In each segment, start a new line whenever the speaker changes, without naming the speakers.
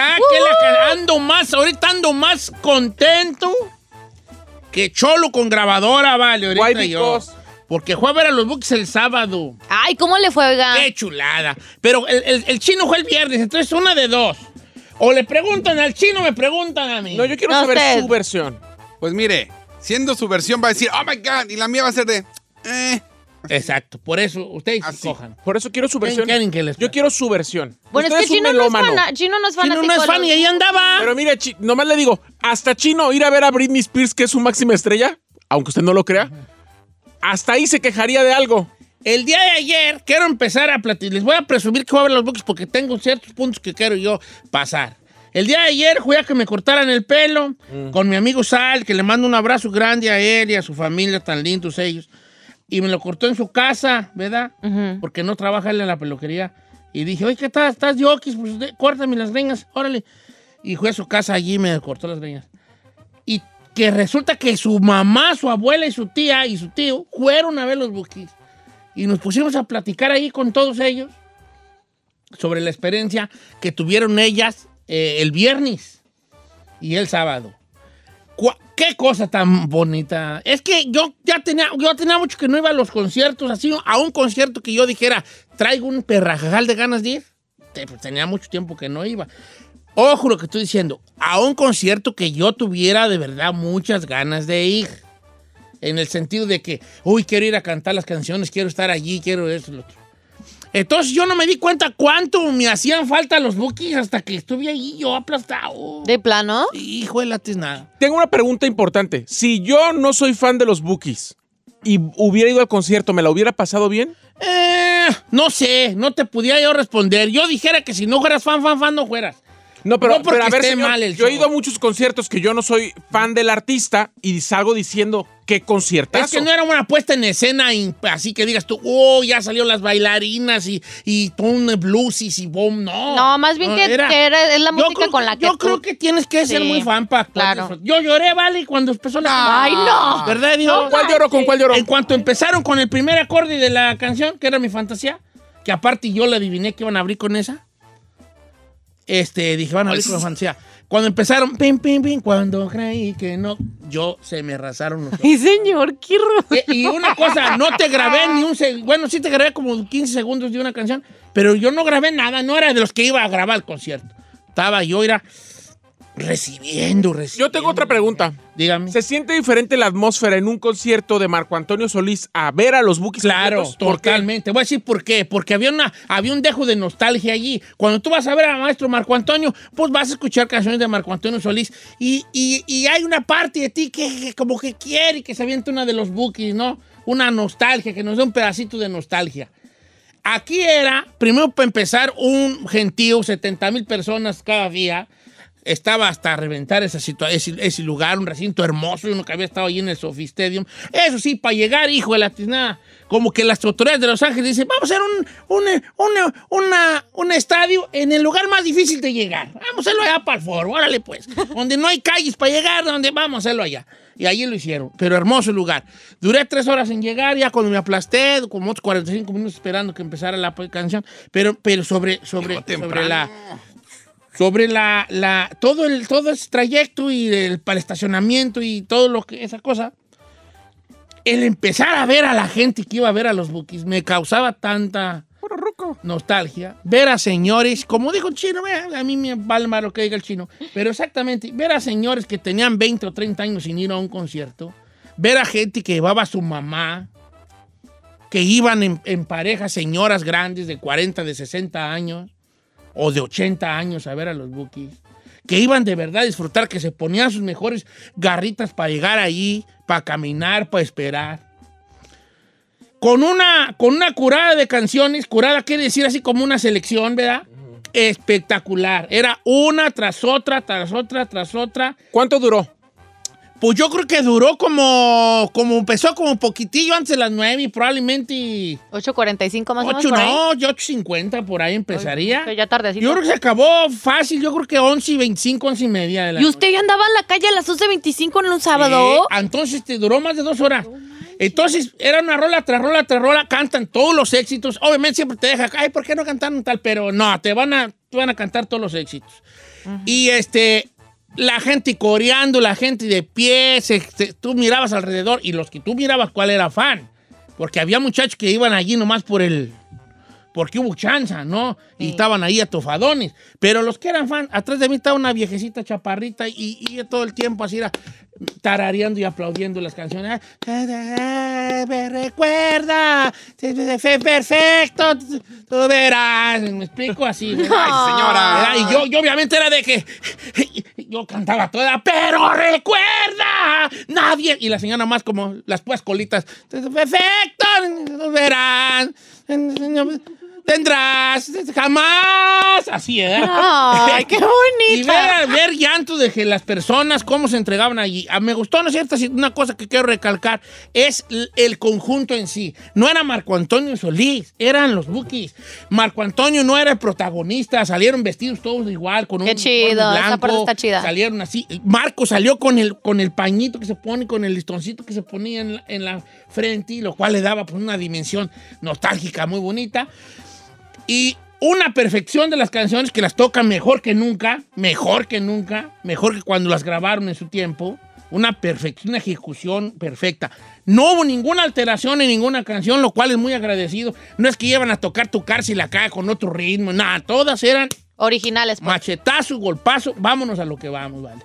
está, que la que ando más, ahorita ando más contento que Cholo con grabadora, vale, ahorita
Why
yo. Porque fue a ver a los Bookies el sábado.
Ay, ¿cómo le fue, oiga?
Qué chulada. Pero el, el- el chino fue el viernes, entonces una de dos. O le preguntan al chino me preguntan a mí.
No, yo quiero
No,
saber
usted.
su versión.
Pues mire, siendo su versión va a decir, oh my God, y la mía va a ser de, eh.
Exacto, por eso ustedes
Así.
cojan.
Por eso quiero su versión.
quieren que les-
Yo quiero su versión.
Bueno,
Usted
es que Chino no es,
melómano.
fana- Chino no es
Chino
fanático.
no es fan y ahí andaba.
Pero mire, chi- nomás le digo, hasta Chino ir a ver a Britney Spears, que es su máxima estrella, aunque usted no lo crea, hasta ahí se quejaría de algo.
El día de ayer quiero empezar a platicar. Les voy a presumir que voy a ver los Bookies porque tengo ciertos puntos que quiero yo pasar. El día de ayer fui a que me cortaran el pelo con mi amigo Sal, que le mando un abrazo grande a él y a su familia, tan lindos ellos. Y me lo cortó en su casa, ¿verdad? Porque no trabaja él en la peluquería. Y dije, oye, ¿qué tal? ¿Estás de oquis? Pues de- córtame las greñas, órale. Y fui a su casa allí y me cortó las greñas. Y que resulta que su mamá, su abuela y su tía y su tío fueron a ver los Bookies. Y nos pusimos a platicar ahí con todos ellos sobre la experiencia que tuvieron ellas eh, el viernes y el sábado. Qué cosa tan bonita. Es que yo ya tenía, yo tenía mucho que no iba a los conciertos, así a un concierto que yo dijera, traigo un perrajajal de ganas de ir. Te- tenía mucho tiempo que no iba. Ojo lo que estoy diciendo, a un concierto que yo tuviera de verdad muchas ganas de ir. En el sentido de que, uy, quiero ir a cantar las canciones, quiero estar allí, quiero eso, lo otro. Entonces yo no me di cuenta cuánto me hacían falta los bookies hasta que estuve ahí yo aplastado.
¿De plano?
Hijo de la nada.
Tengo una pregunta importante. Si yo no soy fan de los Bookies y hubiera ido al concierto, ¿me la hubiera pasado bien?
Eh, no sé, no te pudiera yo responder. Yo dijera que si no fueras fan, fan, fan, no fueras.
No, pero,
No porque
pero a ver,
esté
señor,
mal el
yo he ido a muchos conciertos que yo no soy fan del artista y salgo diciendo qué conciertazo.
Es que no era una puesta en escena así que digas tú, oh, ya salieron las bailarinas y, y un blues y boom, no.
No, más bien que,
era-
que era- es la música
creo
con
que-
la que
Yo
tú-
creo que tienes que ser
Sí,
muy fan para
claro.
Yo lloré, vale, cuando empezó la
¡Ay, no!
¿Verdad, Dios?
¿Cuál lloró? ¿Con cuál lloró?
En cuanto empezaron con el primer acorde de la canción, que era mi fantasía, que aparte yo le adiviné que iban a abrir con esa. Este, dije, van a abrir con la fantasía. Cuando empezaron, pim, pim, pim, cuando creí que no, yo se me rasaron los ojos.
Ay, señor, qué.
Eh, Y una cosa, no te grabé ni un segundo. Bueno, sí te grabé como 15 segundos de una canción, pero yo no grabé nada. No era de los que iba a grabar el concierto. Estaba yo, era recibiendo, recibiendo.
Yo tengo otra pregunta.
Dígame.
¿Se siente diferente la atmósfera en un concierto de Marco Antonio Solís a ver a los Bookies?
Claro, totalmente. Voy a decir por qué. Porque había, una, había un dejo de nostalgia allí. Cuando tú vas a ver al maestro Marco Antonio, pues vas a escuchar canciones de Marco Antonio Solís. Y, y- y hay una parte de ti que, que como que quiere que se aviente una de los bookies, ¿no? Una nostalgia, que nos dé un pedacito de nostalgia. Aquí era, primero para empezar, un gentío, 70 mil personas cada día. Estaba hasta reventar esa situa- ese, ese lugar, un recinto hermoso, uno que había estado allí en el Sophie Stadium. Eso sí, para llegar, hijo de la tiznada, como que las autoridades de Los Ángeles dicen, vamos a hacer un, un, una- un estadio en el lugar más difícil de llegar. Vamos a hacerlo allá para el foro, órale pues. donde no hay calles para llegar, donde vamos a hacerlo allá. Y allí lo hicieron, pero hermoso lugar. Duré tres horas en llegar, ya cuando me aplasté, como otros 45 minutos esperando que empezara la canción, pero, pero sobre, sobre, sobre la sobre la, la todo el todo ese trayecto y el para el estacionamiento y todo lo que esa cosa el empezar a ver a la gente que iba a ver a los bookies me causaba tanta nostalgia. Ver a señores como dijo el chino a mí me vale más lo que diga el chino pero exactamente ver a señores que tenían 20 o 30 años sin ir a un concierto ver a gente que llevaba a su mamá que iban en, en parejas señoras grandes de 40 de 60 años o de 80 años a ver a los Bookies, que iban de verdad a disfrutar, que se ponían sus mejores garritas para llegar ahí, para caminar, para esperar. Con una, con una curada de canciones, curada quiere decir así como una selección, ¿verdad? Espectacular. Era una tras otra, tras otra, tras otra.
¿Cuánto duró?
Pues yo creo que duró como, como empezó como poquitillo antes de las 9 y probablemente
8.45 más o menos
8,
por ahí.
no, yo 8.50 por ahí empezaría.
Pero ya tardecito.
Yo creo que se acabó fácil, yo creo que 11 y 25, 11 y media de la
¿Y usted ya andaba en la calle a las 11.25 en un sábado?
Eh, entonces te duró más de dos horas. Entonces era una rola tras rola tras rola, cantan todos los éxitos. Obviamente siempre te deja, ay, ¿por qué no cantaron tal? Pero no, te van a, te van a cantar todos los éxitos. Y este, la gente coreando, la gente de pie, se- tú mirabas alrededor y los que tú mirabas, ¿cuál era fan? Porque había muchachos que iban allí nomás por el... Porque hubo chanza, ¿no? Y estaban ahí atofadones. Pero los que eran fan, atrás de mí estaba una viejecita chaparrita y, y todo el tiempo así era tarareando y aplaudiendo las canciones. Me recuerda, fe perfecto, tú verás. Me explico así.
Ay, señora.
Y yo, yo obviamente era de que yo cantaba toda, pero recuerda, nadie. Y la señora más como las pues colitas. Perfecto, tú verás. Tendrás jamás. Así, ¿eh?
Ay, qué
Y
bonita.
ver, ver llanto de que las personas, cómo se entregaban allí. Ah, Me gustó, ¿no es cierto? Una cosa que quiero recalcar es el conjunto en sí. No era Marco Antonio Solís, eran los Bookies. Marco Antonio no era el protagonista, salieron vestidos todos igual, con un
Qué chido, esa
blanco,
parte está chida.
Salieron así. Marco salió con el, con el pañito que se pone, con el listoncito que se ponía en la, en la frente, y lo cual le daba pues, una dimensión nostálgica muy bonita. Y una perfección de las canciones que las tocan mejor que nunca, mejor que nunca, mejor que cuando las grabaron en su tiempo. Una perfección, una ejecución perfecta. No hubo ninguna alteración en ninguna canción, lo cual es muy agradecido. No es que llevan a tocar tu cárcel acá con otro ritmo, nada, todas eran
Originales, pues.
machetazo, golpazo, vámonos a lo que vamos, ¿vale?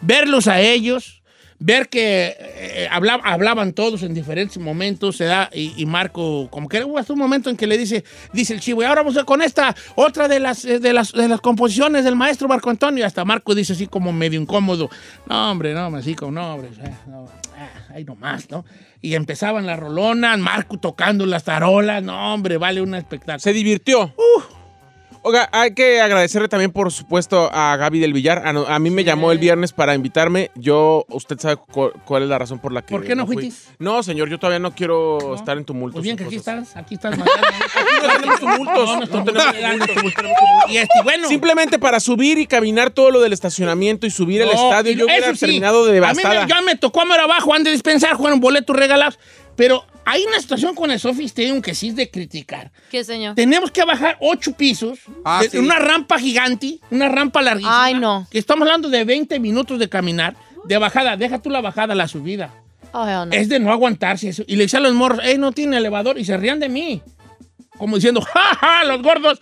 Verlos a ellos, ver que eh, habla- hablaban todos en diferentes momentos, se da, y, y Marco, como que hubo hasta un momento en que le dice, dice el chivo, y ahora vamos a con esta, otra de las, eh, de las, de las composiciones del maestro Marco Antonio, y hasta Marco dice así como medio incómodo, no, hombre, no, así como, no, hombre, no, ah, ahí nomás, ¿no? Y empezaban las rolonas, Marco tocando las tarolas, no, hombre, vale un espectáculo.
Se divirtió. Oiga, hay que agradecerle también, por supuesto, a Gaby del Villar. A, no- a mí me llamó el viernes para invitarme. Yo, usted sabe cu- cuál es la razón por la que.
¿Por qué no
fui.
fuitis?
No, señor, yo todavía no quiero estar en tumultos.
Pues bien que
y
aquí estás, aquí estás. Mariana.
no tenemos tumultos.
No, no
No tenemos tumultos.
Y este, bueno.
Simplemente para subir y caminar todo lo del estacionamiento y subir el
no,
estadio,
y
yo hubiera
sí,
terminado de
A mí
devastada.
me, ya me tocó a abajo, han de dispensar, jugaron boletos regalados. Pero hay una situación con el Sophie Stadium que sí es de criticar.
¿Qué señor?
Tenemos que bajar ocho pisos,
Ah,
de-
sí.
una rampa gigante, una rampa larguísima.
Ay, no.
Que estamos hablando de 20 minutos de caminar, de bajada. Deja tú la bajada, la subida.
Ay, oh, no.
Es de no aguantarse eso. Y le decía a los morros, ey, no tiene elevador. Y se rían de mí. Como diciendo, ja, ja, los gordos.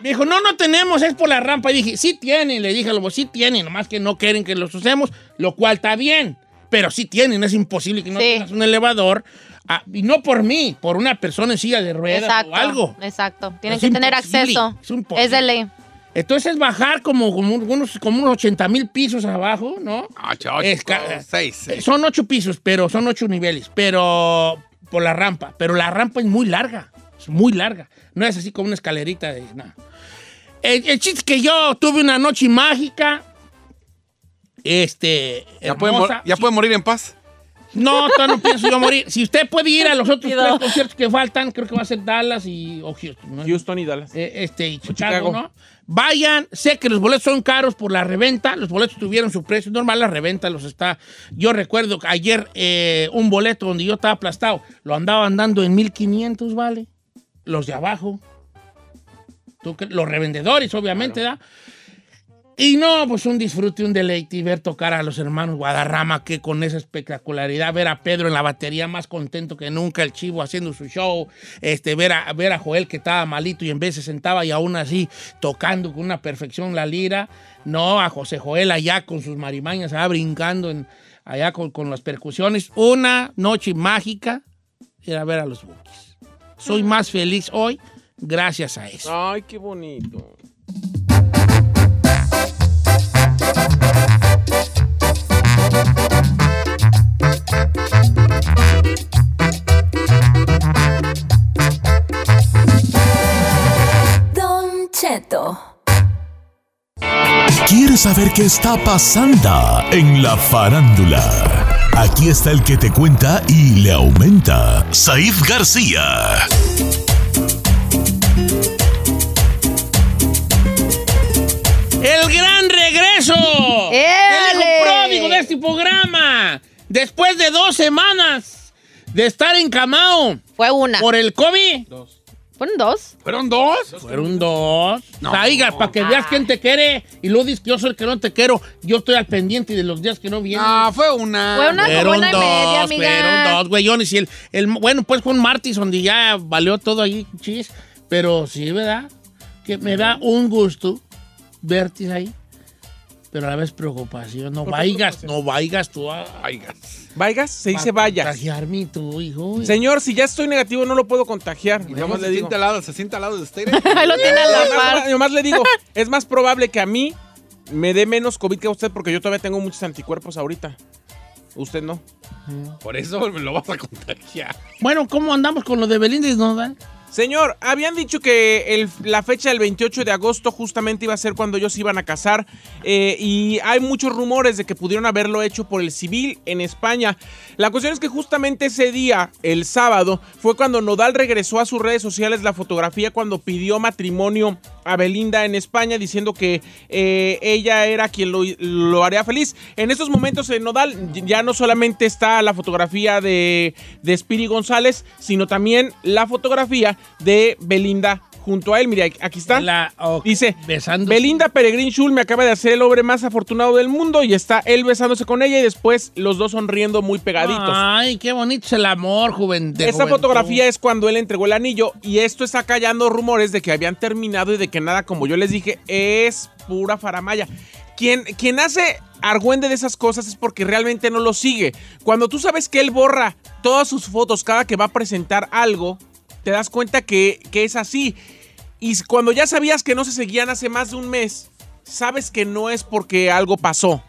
Me dijo, no, no tenemos, es por la rampa. Y dije, sí tienen. Le dije a los sí tienen, nomás que no quieren que los usemos, lo cual está bien. Pero sí tienen, es imposible que no
Sí.
tengas un elevador. Ah, y no por mí, por una persona en silla de ruedas
Exacto.
o algo.
Exacto. Tienen
Es
que tener acceso.
es imposible.
Es de ley.
Entonces bajar como, como unos, como unos 80 mil pisos abajo, ¿no?
Ocho, ocho,
Es ca-
seis, seis.
Son ocho pisos, pero son ocho niveles, pero por la rampa. Pero la rampa es muy larga, es muy larga. No es así como una escalerita de nada. El, el chiste es que yo tuve una noche mágica. Este.
¿Ya, puede, mor- ya puede morir en paz?
No, todavía no pienso yo morir. Si usted puede ir a los otros tres conciertos que faltan, creo que va a ser Dallas y o Houston. ¿no?
Houston y Dallas.
Eh, este, y Chicago,
Chicago.
¿no? Vayan, sé que los boletos son caros por la reventa, los boletos tuvieron su precio normal, la reventa los está. Yo recuerdo que ayer eh, un boleto donde yo estaba aplastado, lo andaban dando en 1500, ¿vale? Los de abajo. ¿Tú cre- Los revendedores, obviamente, ¿da? Y no, pues un disfrute, un deleite y ver tocar a los hermanos Guadarrama, que con esa espectacularidad, ver a Pedro en la batería más contento que nunca, el chivo haciendo su show, este, ver, a, ver a Joel que estaba malito y en vez se sentaba y aún así tocando con una perfección la lira, no, a José Joel allá con sus marimañas, allá brincando en, allá con, con las percusiones, una noche mágica era ver a los Bookies. Soy más feliz hoy gracias a eso.
Ay, qué bonito.
Don Cheto.
¿Quieres saber qué está pasando en la farándula? Aquí está el que te cuenta y le aumenta, Saif García.
El gran regreso del
¡Éale!
pródigo de este programa. Después de dos semanas de estar encamado
Fue una.
por el COVID.
¿Fueron dos?
¿Fueron dos?
Fueron dos.
No.
Traiga, para que veas quién te quiere. Y luego dices que yo soy el que no te quiero. Yo estoy al pendiente de los días que no vienen.
No, fue una.
Fue una- como
Fueron
una y
dos,
media, amiga.
fueron dos, güeyones. Y el, el, bueno, pues fue un martes donde ya valió todo ahí, chis. Pero sí, ¿verdad? Que me da un gusto verte ahí. Pero a la vez preocupación. No vayas, no vayas tú a...
Ay,
Vayas, se dice vayas.
contagiarme tú, hijo.
Señor, si ya estoy negativo, no lo puedo contagiar.
Y nomás
más le digo.
al lado, se siente al lado de usted.
Ahí lo tiene a la par.
nomás le digo, es más probable que a mí me dé menos COVID que a usted porque yo todavía tengo muchos anticuerpos ahorita. Usted no.
Por eso me lo vas a contagiar.
Bueno, ¿cómo andamos con lo de Belinda y Nodal?
Señor, habían dicho que la fecha del 28 de agosto justamente iba a ser cuando ellos iban a casar eh, y hay muchos rumores de que pudieron haberlo hecho por el civil en España. La cuestión es que justamente ese día, el sábado, fue cuando Nodal regresó a sus redes sociales la fotografía cuando pidió matrimonio a Belinda en España diciendo que eh, ella era quien lo, haría feliz. En estos momentos en Nodal ya no solamente está la fotografía de, de Spiri González, sino también la fotografía de Belinda junto a él. Mira, aquí está.
La-
Dice,
besando.
Belinda Peregrín Schul me acaba de hacer el hombre más afortunado del mundo y está él besándose con ella y después los dos sonriendo muy pegaditos.
Ay, qué bonito es el amor, joven. de
Esa
juventud.
fotografía es cuando él entregó el anillo y esto está callando rumores de que habían terminado y de que nada, como yo les dije, es pura faramaya. Quien, quien hace argüende de esas cosas es porque realmente no lo sigue. Cuando tú sabes que él borra todas sus fotos cada que va a presentar algo, te das cuenta que, que es así. Y cuando ya sabías que no se seguían hace más de un mes, sabes que no es porque algo pasó.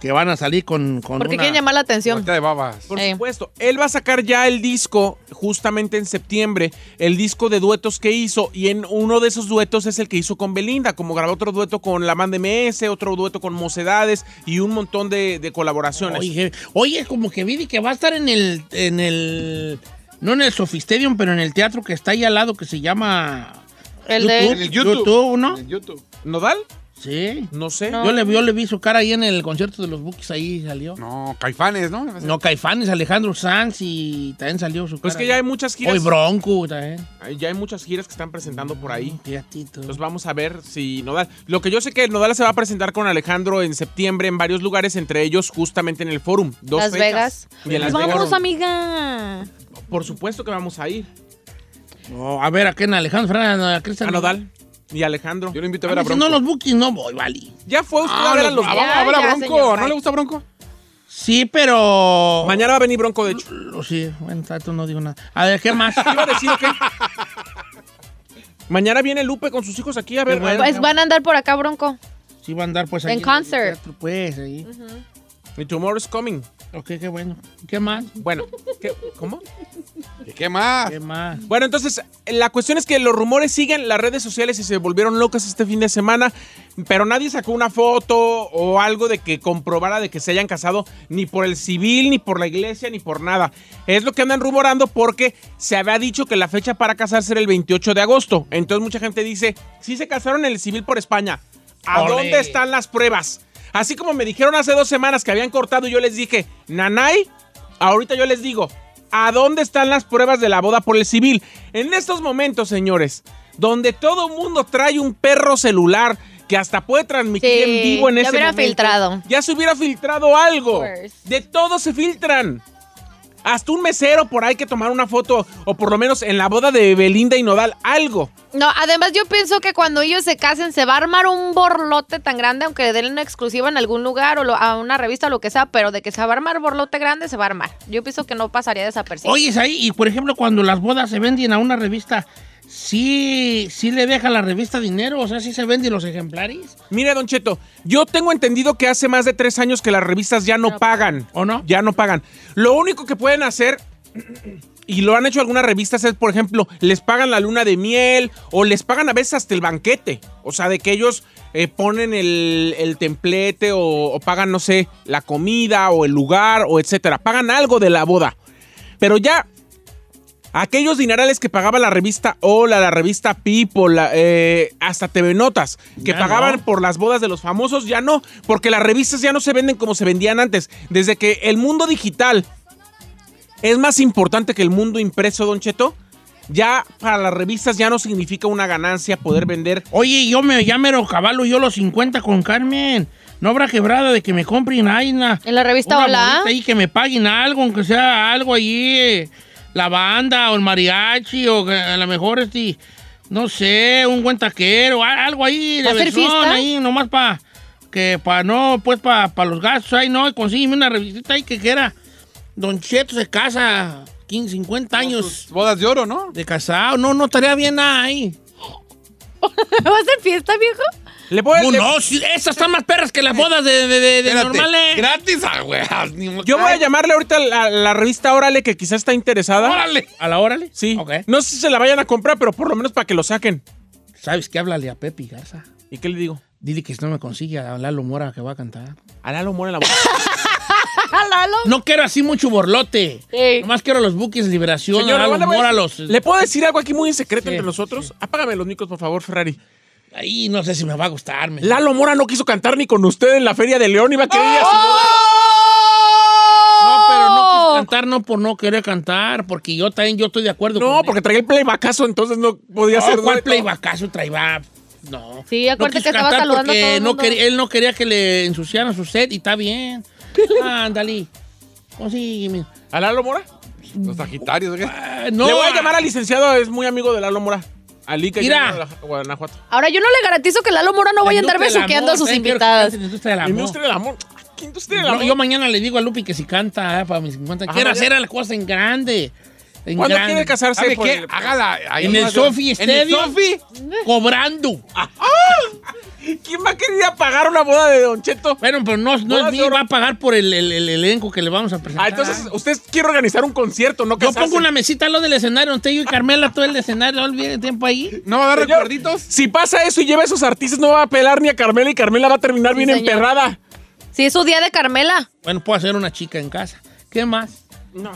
Que van a salir con, con
Porque
una-
quieren llamar la atención.
De babas.
Por
Eh.
supuesto. Él va a sacar ya el disco justamente en septiembre, el disco de duetos que hizo, y en uno de esos duetos es el que hizo con Belinda, como grabó otro dueto con la banda MS, otro dueto con Mocedades y un montón de, de colaboraciones.
Oye, oye, como que vi que va a estar en el, en el, no en el Sofistedium, pero en el teatro que está ahí al lado que se llama
El de-
En el YouTube.
¿no?
El YouTube.
¿Nodal?
Sí.
No sé.
No.
Yo, le, yo le vi su cara ahí en el concierto de los Bookies, ahí salió.
No, Caifanes, ¿no?
No, Caifanes, Alejandro Sanz y también salió su cara.
Pues que ya hay muchas giras.
Hoy Bronco también.
Ya hay muchas giras que están presentando por ahí.
Fíjatito.
Entonces vamos a ver si Nodal. Lo que yo sé que Nodal se va a presentar con Alejandro en septiembre en varios lugares, entre ellos justamente en el Forum. Dos
Las
fechas.
Vegas.
Y en Las
Pues vámonos,
Vegas.
amiga.
Por supuesto que vamos a ir.
Oh, a ver, ¿a quién? Alejandro Fernández, a Cristian
A Nodal y Alejandro.
Yo lo invito a
A
ver a
si
Bronco.
no, los Bookies no voy, vale.
Ya fue usted
Ah,
a ver a
los- ah, vamos a ver a Bronco.
señor,
¿No le gusta Bronco?
Sí, pero...
Mañana va a venir Bronco, de hecho.
Sí, bueno, tú no digo nada. A ver, ¿qué más?
¿Qué iba a decir qué? Mañana viene Lupe con sus hijos aquí a ver.
Qué bueno.
Pues van a andar por acá, Bronco.
Sí va a andar pues
En
ahí el
concert.
teatro, Pues, ahí.
Mi tomorrow is coming.
Ok, qué bueno. ¿Qué más?
Bueno, ¿qué? ¿cómo?
¿Y qué más?
¿Qué más?
Bueno, entonces, la cuestión es que los rumores siguen, las redes sociales y se volvieron locas este fin de semana, pero nadie sacó una foto o algo de que comprobara de que se hayan casado ni por el civil, ni por la iglesia, ni por nada. Es lo que andan rumorando porque se había dicho que la fecha para casarse era el 28 de agosto. Entonces mucha gente dice, sí se casaron en el civil por España. ¿A
Ole.
dónde están las pruebas? Así como me dijeron hace dos semanas que habían cortado, yo les dije, Nanay, ahorita yo les digo, ¿a dónde están las pruebas de la boda por el civil? En estos momentos, señores, donde todo mundo trae un perro celular que hasta puede transmitir
Sí,
en vivo en
ya
ese
hubiera
momento,
filtrado.
Ya se hubiera filtrado algo. De todo se filtran. Hasta un mesero por ahí que tomar una foto, o por lo menos en la boda de Belinda y Nodal, algo.
No, además yo pienso que cuando ellos se casen se va a armar un borlote tan grande, aunque den una exclusiva en algún lugar o lo- a una revista o lo que sea, pero de que se va a armar borlote grande, se va a armar. Yo pienso que no pasaría desapercibido.
Oye, es ahí, y por ejemplo, cuando las bodas se venden a una revista, ¿sí, sí le deja la revista dinero? O sea, ¿sí se venden los ejemplares?
Mire, Don Cheto, yo tengo entendido que hace más de tres años que las revistas ya no
No
pagan.
¿O no?
Ya no pagan. Lo único que pueden hacer, y lo han hecho algunas revistas, es, por ejemplo, les pagan la luna de miel o les pagan a veces hasta el banquete. O sea, de que ellos eh, ponen el, el templete o, o pagan, no sé, la comida o el lugar o etcétera. Pagan algo de la boda. Pero ya Aquellos dinerales que pagaba la revista Hola, la revista People, la, eh, hasta TV Notas, que
Ya
pagaban
no.
por las bodas de los famosos, ya no, porque las revistas ya no se venden como se vendían antes. Desde que el mundo digital es más importante que el mundo impreso, Don Cheto, ya para las revistas ya no significa una ganancia poder vender.
Oye, yo me ya mero caballo yo los 50 con Carmen. No habrá quebrada de que me compren ahí una,
En la revista
una
Hola.
ahí que me paguen algo, aunque sea algo allí, eh, la banda o el mariachi o a lo mejor este, no sé, un buen taquero, algo ahí de
¿Va a ser
versión
fiesta?
ahí, nomás para que para no, pues para los gastos ahí, no, y consígueme una revistita ahí que quiera. Don Cheto se casa 15, 50 años
Bodas de oro, ¿no?
de casado, no, no estaría bien nada ahí.
¿Va a ser fiesta, viejo?
Le puedo-
No,
le-
no, sí, esas están más perras que las bodas de, de, de- de normales.
Gratis, ah, güey. ni mo-
yo voy a llamarle ahorita a la, la revista Órale que quizás está interesada.
¡Órale!
¿A la órale?
Sí.
Ok.
No sé si se la vayan a comprar, pero por lo menos para que lo saquen.
¿Sabes qué? Háblale a Pepe Garza.
¿Y qué le digo?
Dile que si no me consigue a Lalo Mora que va a cantar.
A Lalo muere la voz.
Lalo.
No quiero así mucho borlote.
Sí.
Nomás quiero los buques Liberación,
Señor,
a Lalo
le voy a
Mora, los...
¿Le puedo decir algo aquí muy en secreto
Sí,
entre nosotros? Apágame los micros, por favor, Ferrari.
Ahí no sé si me va a gustar. me-
Lalo Mora no quiso cantar ni con usted en la Feria de León. Iba a querer ir a su boda.
No, pero no quiso cantar no por no querer cantar, porque yo también yo estoy de acuerdo con
No,
él.
porque traía el playbackazo, entonces no podía
No,
ser
¿Cuál playbackazo traía? No.
Sí, acuérdate
quiso
que estaba
cantar
saludando a
porque
todo el
no quería- él no quería que le ensuciaran su set y está bien. Ándale. Consígueme.
¿A Lalo Mora?
Los Sagitarios, ¿qué?
Ah, no.
Le voy a llamar al licenciado, es muy amigo de Lalo Mora. Ali, que
Mira.
Guanajuato.
Ahora, yo no le garantizo que Lalo Mora no vaya a andar besuqueando a sus invitadas.
industria del amor.
industria del amor. ¿Qué industria del
No,
amor?
yo mañana le digo a Lupi que si canta eh, para mis 50.
Ajá,
Quiero hacer la cosa en grande. En
¿Cuándo
grande.
quiere casarse?
¿Sabe
Por
qué?
el-
Hágala ahí.
En el Sofi
¿En el
Stadium.
Sofi?
Cobrando.
¿Quién va a querer ir a pagar una boda de Don Cheto?
Bueno, pero no, no es mío, va a pagar por el, el- el elenco que le vamos a presentar.
Ah, entonces usted quiere organizar un concierto, no
Yo
casarse.
pongo una mesita a lo del escenario, donde yo y Carmela todo el escenario, no olviden tiempo ahí.
¿No va a dar
Señor,
recuerditos?
Si pasa eso y lleva a esos artistas, no va a pelar ni a Carmela y Carmela va a terminar
Sí,
bien
señor.
emperrada.
Sí, es su día de Carmela.
Bueno, puedo hacer una chica en casa. ¿Qué más?
No,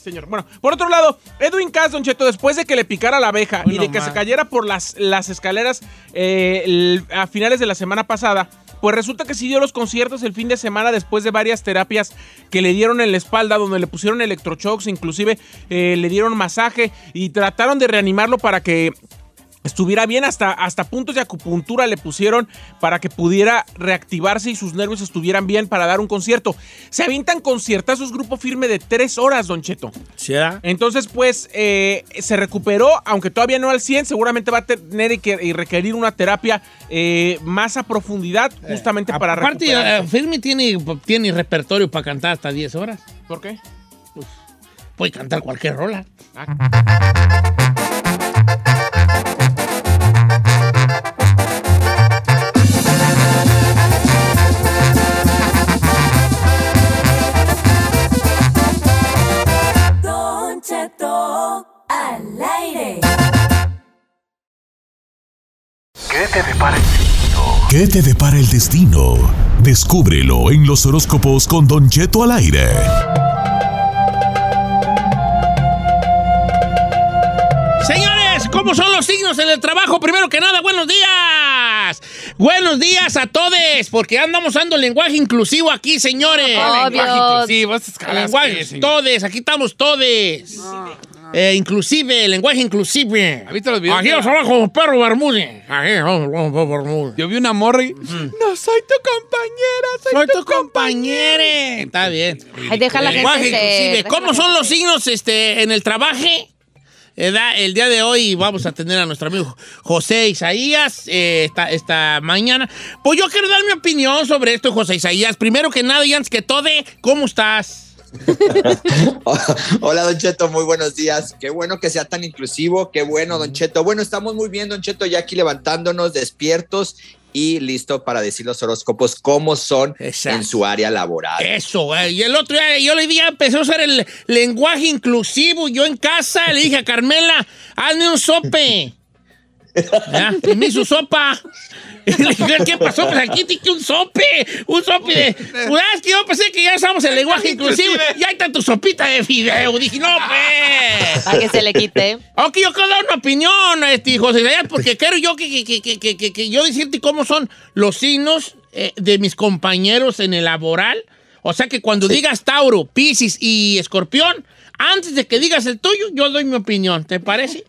señor. Bueno, por otro lado, Edwin Cass, Don Cheto, después de que le picara la abeja
Uy,
y de
no
que se cayera por las, las escaleras eh, el- a finales de la semana pasada, pues resulta que sí dio los conciertos el fin de semana después de varias terapias que le dieron en la espalda, donde le pusieron electroshocks, inclusive eh, le dieron masaje y trataron de reanimarlo para que estuviera bien, hasta, hasta puntos de acupuntura le pusieron para que pudiera reactivarse y sus nervios estuvieran bien para dar un concierto. Se avientan conciertazos grupo firme de tres horas, Don Cheto.
¿Será?
Entonces, pues, eh, se recuperó, aunque todavía no al 100, seguramente va a tener y, que- y requerir una terapia eh, más a profundidad, justamente para
Aparte,
recuperarse.
eh, Fermi tiene, tiene repertorio para cantar hasta 10 horas.
¿Por qué?
Puede cantar cualquier rola.
Don
¿Qué te depara el destino? Descúbrelo en los horóscopos con Don Cheto al aire.
Señores, ¿cómo son los signos en el trabajo? Primero que nada, buenos días. Buenos días a todos, porque andamos usando el lenguaje inclusivo aquí, señores.
Obvio.
Escalas.
Lenguaje,
sí, sí.
todes, aquí estamos todes. Eh, inclusive, lenguaje inclusive.
¿Has visto los videos
Aquí los abajo como perro Bermúdez. Aquí como perro Bermúdez.
Yo vi una morra y... No soy tu compañera, soy,
Soy
tu
tu compañere. Está bien.
Ay, deja la
Lenguaje
gente
inclusive. ¿Cómo
la
son
gente
los signos este, en el trabajo? Da- El día de hoy vamos a tener a nuestro amigo José Isaías eh, esta, esta mañana. Pues yo quiero dar mi opinión sobre esto, José Isaías. Primero que nada y antes que todo, ¿cómo estás?
Hola, Don Cheto, muy buenos días. Qué bueno que sea tan inclusivo, qué bueno, Don Cheto. Bueno, estamos muy bien, Don Cheto, ya aquí levantándonos, despiertos y listo para decir los horóscopos cómo son
Exacto.
en su área laboral.
Eso, güey. Y el otro día, yo le día empecé a usar el lenguaje inclusivo. Yo en casa le dije a Carmela, hazme un sope. ¿Ya? Y me hizo sopa. Y le dije, ¿qué pasó? Pues aquí tiene un sope. Un sope de. Pues es que yo pensé que ya usamos el lenguaje inclusivo. Y ahí está tu sopita de fideo. Dije, no, pues.
Para que se le quite.
Aunque yo quiero dar una opinión, este, José porque quiero yo que, que, que, que, que, que- que yo decirte cómo son los signos eh, de mis compañeros en el laboral. O sea que cuando digas Tauro, Piscis y Escorpión, Antes de que digas el tuyo, yo doy mi opinión. ¿Te parece?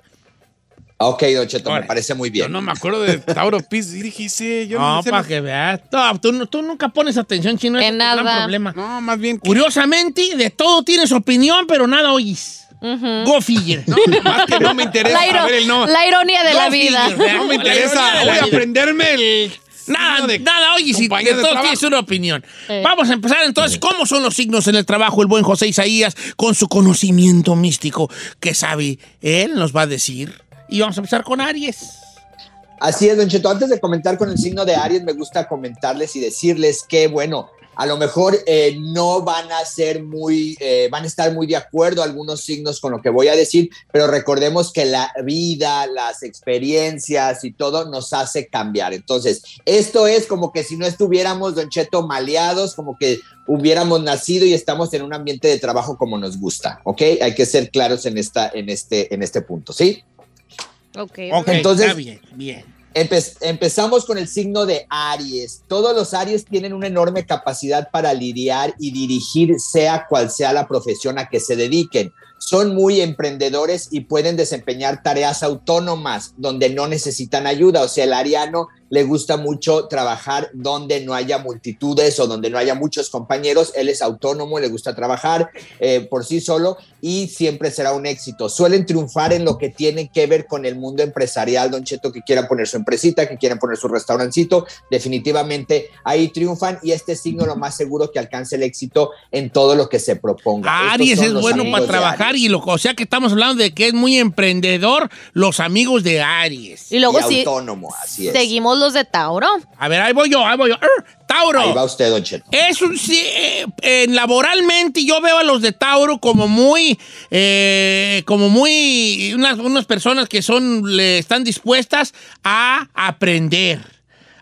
Ok, Don Cheto, me parece muy
Yo
bien.
no me acuerdo de Tauro Piz. Dije, sí, yo no,
No,
sé.
para que veas. No, tú, nunca pones atención, chino.
En
es tu gran
nada.
problema.
No, más bien. que-
Curiosamente, de todo tienes opinión, pero nada oyes. Go figure.
No, más que no me interesa
La, iro-
saber el no.
la ironía de
Go
la vida.
No me interesa.
de
Voy a aprenderme el.
Nada,
de
nada, oye, si de todo tienes una opinión.
Eh.
Vamos a empezar entonces. ¿Cómo son los signos en el trabajo? El buen José Isaías, con su conocimiento místico, que sabe, él nos va a decir. Y vamos a empezar con Aries.
Así es, Don Cheto. Antes de comentar con el signo de Aries, me gusta comentarles y decirles que, bueno, a lo mejor eh, no van a ser muy, eh, van a estar muy de acuerdo algunos signos con lo que voy a decir, pero recordemos que la vida, las experiencias y todo nos hace cambiar. Entonces, esto es como que si no estuviéramos, Don Cheto, maleados, como que hubiéramos nacido y estamos en un ambiente de trabajo como nos gusta, ¿ok? Hay que ser claros en, esta, en, este, en este punto, ¿sí?
Ok.
Ok,
Entonces-
está bien, bien.
Empe- empezamos con el signo de Aries. Todos los Aries tienen una enorme capacidad para lidiar y dirigir sea cual sea la profesión a que se dediquen. Son muy emprendedores y pueden desempeñar tareas autónomas donde no necesitan ayuda. O sea, el ariano le gusta mucho trabajar donde no haya multitudes o donde no haya muchos compañeros. Él es autónomo, le gusta trabajar eh, por sí solo y siempre será un éxito. Suelen triunfar en lo que tiene que ver con el mundo empresarial, Don Cheto, que quieran poner su empresita, que quieran poner su restaurancito, definitivamente ahí triunfan y este signo lo más seguro que alcance el éxito en todo lo que se proponga.
Aries es bueno para trabajar y lo, o sea que estamos hablando de que es muy emprendedor los amigos de Aries.
Y luego
y
sí,
autónomo, así es.
seguimos los de Tauro.
A ver, ahí voy yo, ahí voy yo. ¡Arr! Tauro.
Ahí va usted, Don Cheto.
Es un sí, eh, eh, laboralmente yo veo a los de Tauro como muy eh, como muy unas, unas personas que son le están dispuestas a aprender,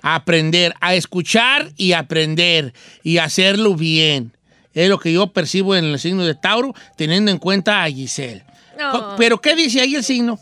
a aprender, a escuchar y aprender y hacerlo bien. Es lo que yo percibo en el signo de Tauro, teniendo en cuenta a Giselle.
No.
Pero ¿qué dice ahí el signo?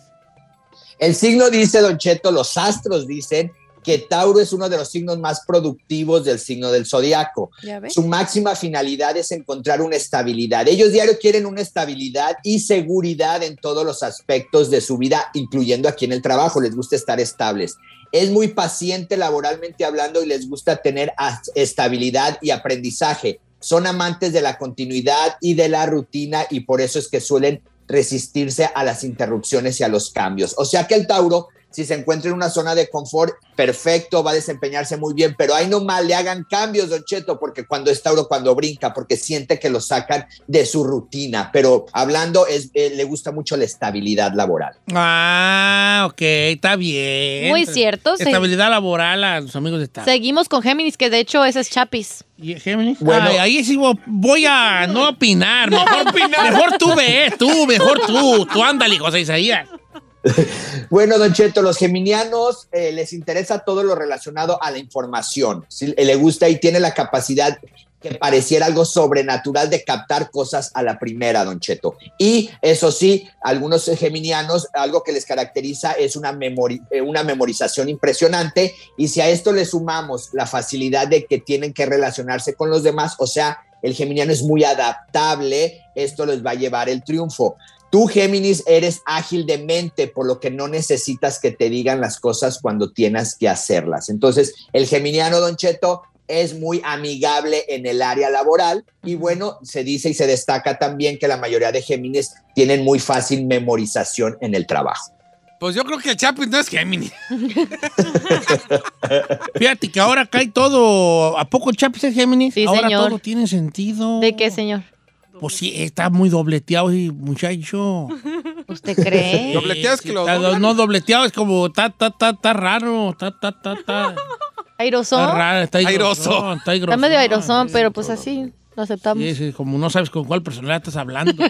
El signo dice, Don Cheto, los astros dicen que Tauro es uno de los signos más productivos del signo del zodiaco. Su máxima finalidad es encontrar una estabilidad. Ellos diario quieren una estabilidad y seguridad en todos los aspectos de su vida, incluyendo aquí en el trabajo. Les gusta estar estables. Es muy paciente laboralmente hablando y les gusta tener estabilidad y aprendizaje. Son amantes de la continuidad y de la rutina y por eso es que suelen resistirse a las interrupciones y a los cambios. O sea que el Tauro, si se encuentra en una zona de confort, perfecto, va a desempeñarse muy bien, pero ahí nomás le hagan cambios, Don Cheto, porque cuando es Tauro, cuando brinca, porque siente que lo sacan de su rutina. Pero hablando, es, eh, le gusta mucho la estabilidad laboral.
Ah, ok, está bien.
Muy cierto, sí.
Estabilidad laboral a los amigos de Tauro.
Seguimos con Géminis, que de hecho ese es Chapis.
¿Y Géminis?
Bueno.
Ay, ahí sí vo- voy a no opinar. Mejor, mejor tú ve, tú, mejor tú. Tú ándale, José Isaías.
Bueno, Don Cheto, los geminianos eh, les interesa todo lo relacionado a la información. Eh, Le gusta y tiene la capacidad que pareciera algo sobrenatural de captar cosas a la primera, Don Cheto. Y eso sí, algunos geminianos, algo que les caracteriza es una, eh, una memorización impresionante. Y si a esto le sumamos la facilidad de que tienen que relacionarse con los demás, o sea, el geminiano es muy adaptable, esto les va a llevar el triunfo. Tú, Géminis, eres ágil de mente, por lo que no necesitas que te digan las cosas cuando tienes que hacerlas. Entonces, el geminiano, Don Cheto, es muy amigable en el área laboral y bueno, se dice y se destaca también que la mayoría de Géminis tienen muy fácil memorización en el trabajo.
Pues yo creo que el Chapis no es Gemini.
Fíjate que ahora cae todo. ¿A poco el Chapis es Géminis?
Sí,
ahora
señor.
todo tiene sentido.
¿De qué, señor?
Pues sí, está muy dobleteado, y muchacho.
¿Usted cree?
Dobleteado es que lo
Está-
doblan.
No, dobleteado es como. Está, está, está, está raro. Está, está, está, está.
¿Airosón?
Está raro, está
Airoso.
Está,
Está medio
airosón,
pero pues así lo aceptamos.
Sí, sí, como no sabes con cuál personalidad estás hablando.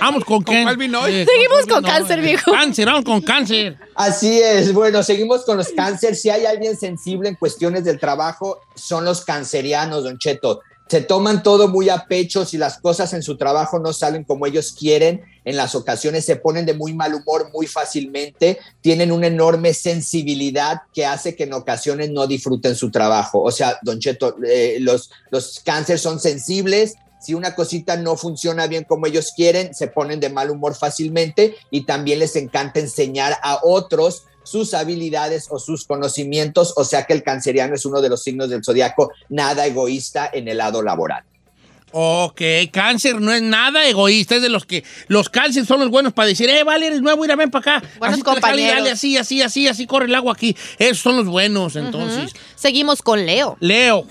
vamos con quién.
cuál vino hoy?
Sí,
Seguimos con cáncer, viejo.
Cáncer, vamos con cáncer.
Así es, bueno, seguimos con los cáncer. Si hay alguien sensible en cuestiones del trabajo, son los cancerianos, Don Cheto. Se toman todo muy a pecho, si las cosas en su trabajo no salen como ellos quieren, en las ocasiones se ponen de muy mal humor muy fácilmente, tienen una enorme sensibilidad que hace que en ocasiones no disfruten su trabajo. O sea, Don Cheto, eh, los, los cáncer son sensibles, Si una cosita no funciona bien como ellos quieren, se ponen de mal humor fácilmente y también les encanta enseñar a otros sus habilidades o sus conocimientos, o sea que el canceriano es uno de los signos del zodiaco nada egoísta en el lado laboral.
Ok, cáncer no es nada egoísta, es de los que los cáncer son los buenos para decir, eh, vale, eres nuevo, mira, ven para acá.
Buenos
así,
compañeros.
dale, así, así, así, así corre el agua aquí. Esos son los buenos, entonces.
Seguimos con Leo.
Leo.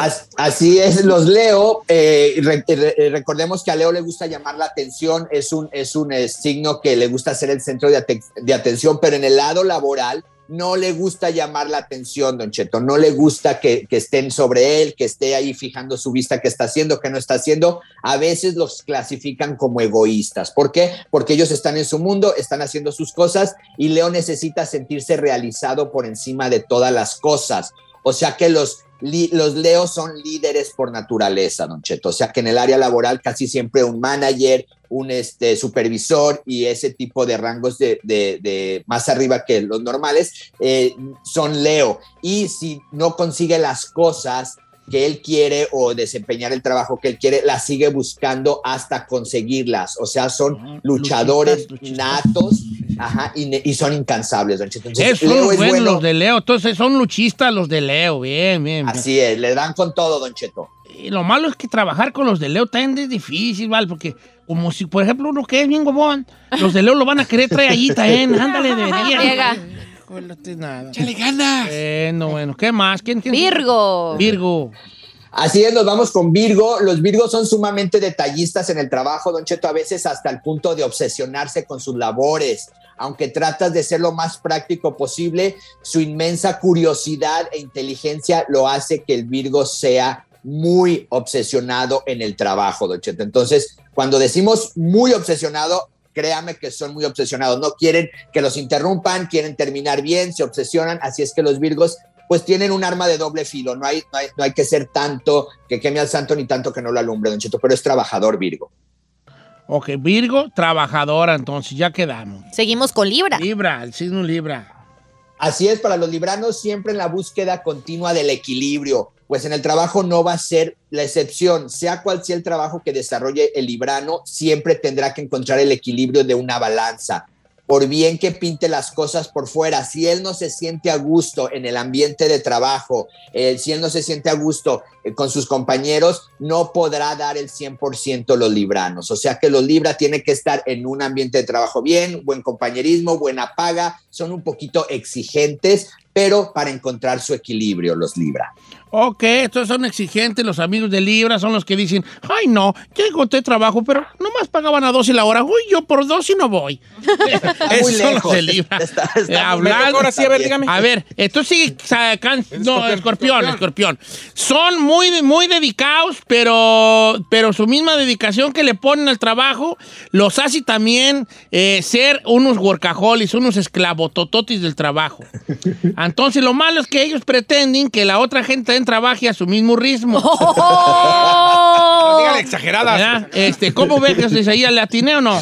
As- Así es, los Leo. eh, re- re- recordemos que a Leo le gusta llamar la atención, es un, es un eh, signo que le gusta ser el centro de, ate- de atención, pero en el lado laboral no le gusta llamar la atención, Don Cheto, no le gusta que, que estén sobre él, que esté ahí fijando su vista, qué está haciendo, qué no está haciendo. A veces los clasifican como egoístas. ¿Por qué? Porque ellos están en su mundo, están haciendo sus cosas y Leo necesita sentirse realizado por encima de todas las cosas. O sea que los, los Leos son líderes por naturaleza, Don Cheto. O sea que en el área laboral casi siempre un manager, un este, supervisor y ese tipo de rangos de, de- de más arriba que los normales eh, son Leo. Y si no consigue las cosas que él quiere o desempeñar el trabajo que él quiere, las sigue buscando hasta conseguirlas. O sea, son luchadores natos ajá, y, son incansables, Don Cheto. Entonces,
Esos son
Leo
los
es
buenos
bueno.
los de Leo. Entonces son luchistas los de Leo. Bien, bien. bien.
Así es, le dan con todo, Don Cheto.
Y lo malo es que trabajar con los de Leo también es difícil, ¿vale? Porque como si, por ejemplo, uno que es bien gobón, los de Leo lo van a querer traer allí también. Ándale, debería.
Llega.
Nada.
¡Échale ganas!
Bueno, bueno. ¿Qué más? ¿Quién, quién?
Virgo.
Virgo.
Así es, nos vamos con Virgo. Los Virgos son sumamente detallistas en el trabajo, Don Cheto, a veces hasta el punto de obsesionarse con sus labores. Aunque tratas de ser lo más práctico posible, su inmensa curiosidad e inteligencia lo hace que el Virgo sea muy obsesionado en el trabajo, Don Cheto. Entonces, cuando decimos muy obsesionado, créame que son muy obsesionados. No quieren que los interrumpan, quieren terminar bien, se obsesionan. Así es que los Virgos pues tienen un arma de doble filo. No hay, no hay, no hay que ser tanto que queme al santo ni tanto que no lo alumbre, Don Cheto, pero es trabajador Virgo.
Ok, Virgo, trabajadora, entonces ya quedamos.
Seguimos con Libra.
Libra, el signo Libra.
Así es, para los libranos siempre en la búsqueda continua del equilibrio, pues en el trabajo no va a ser la excepción, sea cual sea el trabajo que desarrolle el librano, siempre tendrá que encontrar el equilibrio de una balanza. Por bien que pinte las cosas por fuera, si él no se siente a gusto en el ambiente de trabajo, eh, si él no se siente a gusto eh, con sus compañeros, no podrá dar el 100% los libranos. O sea que los libra tienen que estar en un ambiente de trabajo bien, buen compañerismo, buena paga, son un poquito exigentes, pero para encontrar su equilibrio los libra.
Ok, estos son exigentes, los amigos de Libra son los que dicen, ay no, ya encontré trabajo, pero nomás pagaban a 12 la hora, uy, yo por dos y no voy.
muy
Esos son los
lejos.
de Libra.
Está- está
Eh, hablando-
Ahora sí, a ver, dígame.
A ver, esto sacan- no, escorpión, escorpión. Son muy, muy dedicados, pero, pero su misma dedicación que le ponen al trabajo los hace también eh, ser unos workaholics, unos esclavotototis del trabajo. Entonces, lo malo es que ellos pretenden que la otra gente también trabaje a su mismo ritmo.
¡Oh!
Dígale exageradas.
¿verdad? Este, ¿Cómo ve que se ahí al atiné o no?